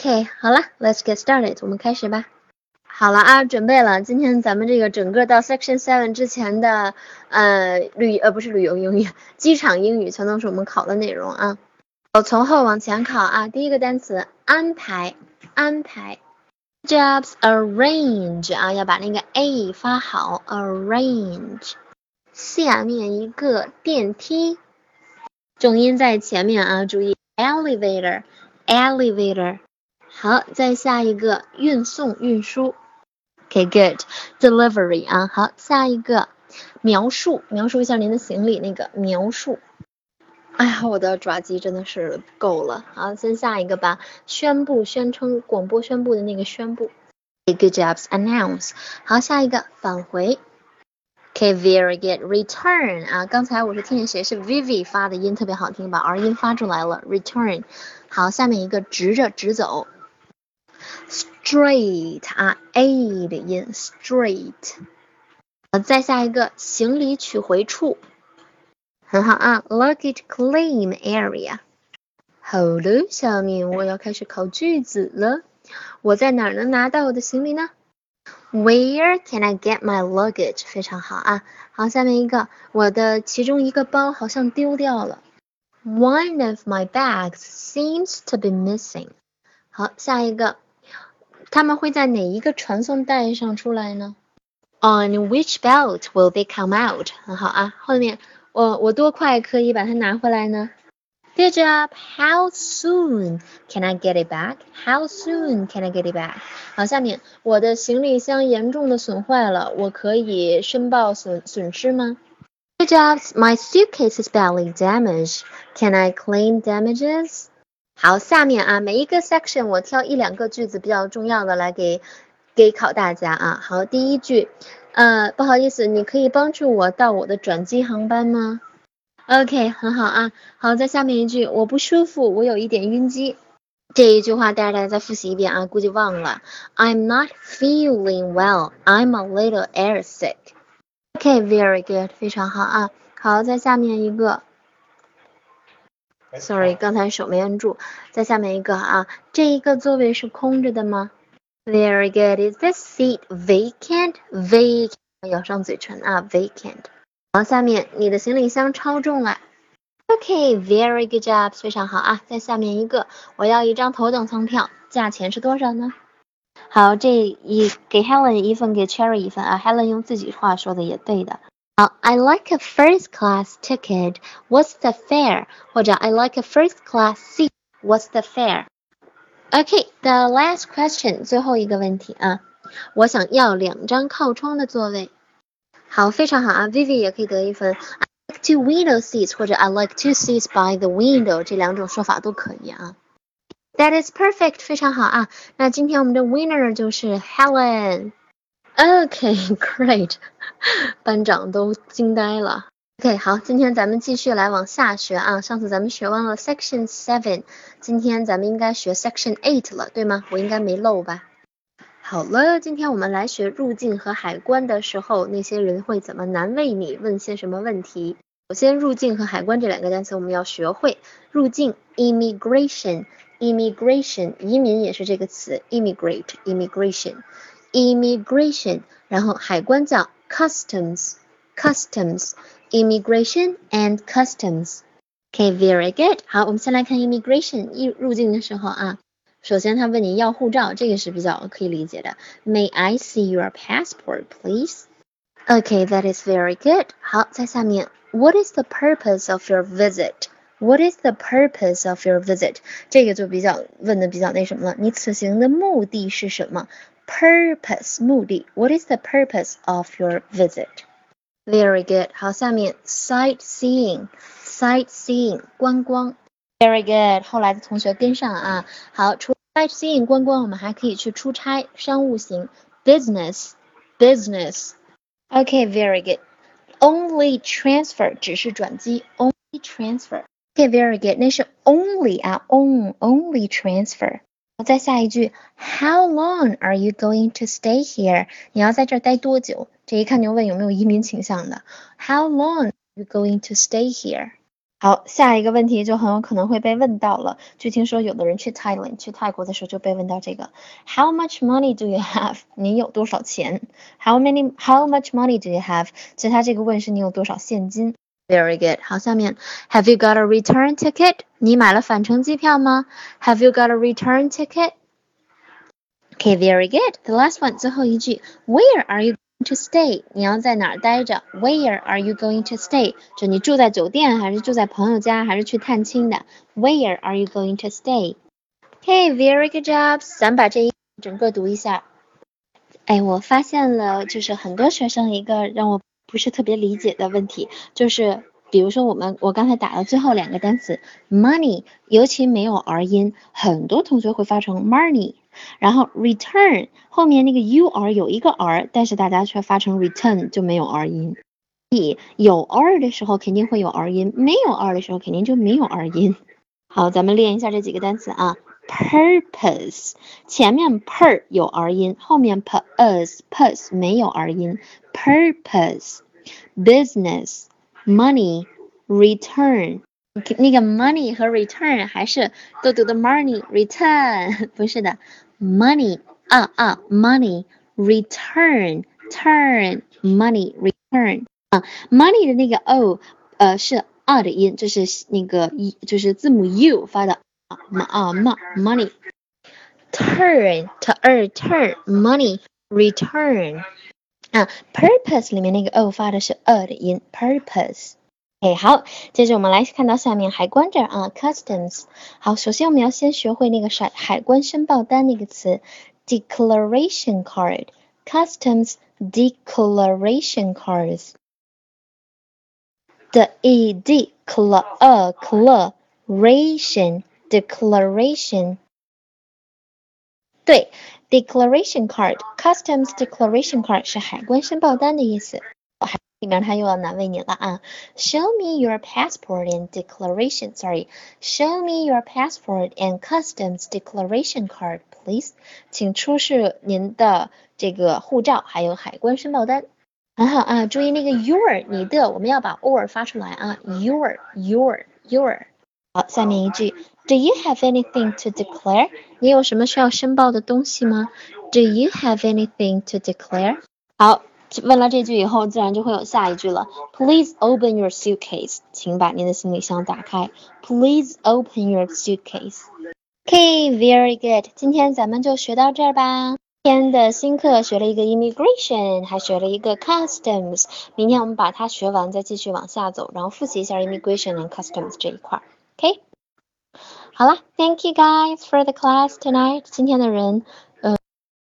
OK，好了，Let's get started，我们开始吧。好了啊，准备了。今天咱们这个整个到 Section Seven 之前的呃旅呃不是旅游英语，机场英语全都是我们考的内容啊。我从后往前考啊。第一个单词安排，安排。Jobs arrange 啊，要把那个 a 发好，arrange。下面一个电梯，重音在前面啊，注意 elevator，elevator。好，再下一个运送运输，OK，good，delivery 啊，好，下一个描述描述一下您的行李那个描述。哎呀，我的爪机真的是够了，好，先下一个吧，宣布宣称广播宣布的那个宣布，Good jobs，announce。好，下一个返回，OK，very good，return 啊，刚才我是听见谁是 Vivi 发的音特别好听，把 R 音发出来了，return。好，下面一个直着直走。Straight 啊，a 的音，straight。呃，再下一个行李取回处，很好啊，luggage claim area。好的，下面我要开始考句子了。我在哪儿能拿到我的行李呢？Where can I get my luggage？非常好啊。好，下面一个，我的其中一个包好像丢掉了。One of my bags seems to be missing。好，下一个。 他们会在哪一个传送带上出来呢？On which belt will they come out？很好啊，后面我我多快可以把它拿回来呢？Good job. How soon can I get it back? How soon can I get it back? 好，下面我的行李箱严重的损坏了，我可以申报损损失吗？Good job. My suitcase is badly damaged. Can I claim damages? 好，下面啊，每一个 section 我挑一两个句子比较重要的来给给考大家啊。好，第一句，呃，不好意思，你可以帮助我到我的转机航班吗？OK，很好啊。好，在下面一句，我不舒服，我有一点晕机。这一句话，大家再复习一遍啊，估计忘了。I'm not feeling well. I'm a little air sick. OK，very good，非常好啊。好，在下面一个。Sorry，刚才手没摁住。再下面一个啊，这一个座位是空着的吗？Very good. Is this seat vacant? Vacant，咬上嘴唇啊，vacant。好，下面你的行李箱超重了。OK，very good job，非常好啊。再下面一个，我要一张头等舱票，价钱是多少呢？好，这一给 Helen 一份，给 Cherry 一份啊。Helen 用自己话说的也对的。I like a first class ticket. What's the fare? 或者 I like a first class seat. What's the fare? Okay, the last question，最后一个问题啊，我想要两张靠窗的座位。好，非常好啊，Vivi 也可以得一分。I like two window seats 或者 I like two seats by the window，这两种说法都可以啊。That is perfect，非常好啊。那今天我们的 winner 就是 Helen。 OK，great，班长都惊呆了。OK，好，今天咱们继续来往下学啊。上次咱们学完了 Section Seven，今天咱们应该学 Section Eight 了，对吗？我应该没漏吧？好了，今天我们来学入境和海关的时候，那些人会怎么难为你，问些什么问题？首先，入境和海关这两个单词我们要学会。入境 immigration，immigration，移民也是这个词 immigrate，immigration 然后海关叫 customs，customs，immigration and customs。OK，very good。好，我们先来看 immigration，一入境的时候啊，首先他问你要护照，这个是比较可以理解的。May I see your passport, please? Okay, that is very good. 好，在下面，What is the purpose of your visit? What is the purpose of your visit? 这个就比较问的比较那什么了，你此行的目的是什么 ？Purpose 目的，What is the purpose of your visit? Very good. 好，下面 sightseeing sightseeing 观光。Very good. 后来的同学跟上啊。好，除 sightseeing 观光，我们还可以去出差，商务型 business business. Okay, very good. Only transfer 只是转机，only transfer. Okay, very good. 那是 only 啊，on only transfer. 再下一句，How long are you going to stay here？你要在这儿待多久？这一看就问有没有移民倾向的。How long are you going to stay here？好，下一个问题就很有可能会被问到了。据听说，有的人去 Thailand 去泰国的时候就被问到这个：How much money do you have？你有多少钱？How many? How much money do you have？其实他这个问是你有多少现金。Very good。好，下面 Have you got a return ticket？你买了返程机票吗？Have you got a return ticket？Okay, very good. The last one，最后一句，Where are you？to stay，你要在哪儿待着？Where are you going to stay？就你住在酒店，还是住在朋友家，还是去探亲的？Where are you going to stay？Okay，very good job。咱把这一整个读一下。哎，我发现了，就是很多学生一个让我 不是特别理解的问题，就是比如说我们我刚才打的最后两个单词 money，尤其没有 r 音，很多同学会发成 money。然后 return 后面那个 u r 有一个 r，但是大家却发成 return 就没有 r 音。以有 r 的时候肯定会有 r 音，没有 r 的时候肯定就没有 r 音。好，咱们练一下这几个单词啊。purpose 前面 per 有 r 音，后面 purpose purpose 没有 r 音。purpose business money return 那个 money 和 return 还是都读的 money return 不是的 money 啊啊 money return turn money return 啊 money 的那个 o 呃是 r 的音，就是那个一就是字母 u 发的 啊啊 money turn to turn money return 啊 purpose 里面那个 o 发的是 r 的音 purpose。哎，好，接着我们来看到下面海关这儿啊，customs。好，首先我们要先学会那个海海关申报单那个词，declaration card，customs declaration cards。the e d cl a declaration declaration。对，declaration card，customs declaration card 是海关申报单的意思。里面他又要难为你了啊！Show me your passport and declaration. Sorry, show me your passport and customs declaration card, please. 请出示您的这个护照，还有海关申报单。很好啊，注意那个 your 你的，我们要把 or 发出来啊，your your your。 好，下面一句，Do you have anything to declare？你有什么需要申报的东西吗？Do you have anything to declare？好。问了这句以后，自然就会有下一句了。Please open your suitcase，请把您的行李箱打开。Please open your suitcase。Okay，very good。今天咱们就学到这儿吧。今天的新课学了一个 immigration，还学了一个 customs。明天我们把它学完，再继续往下走，然后复习一下 immigration and customs 这一块。 OK。好了，Thank you guys for the class tonight。今天的人。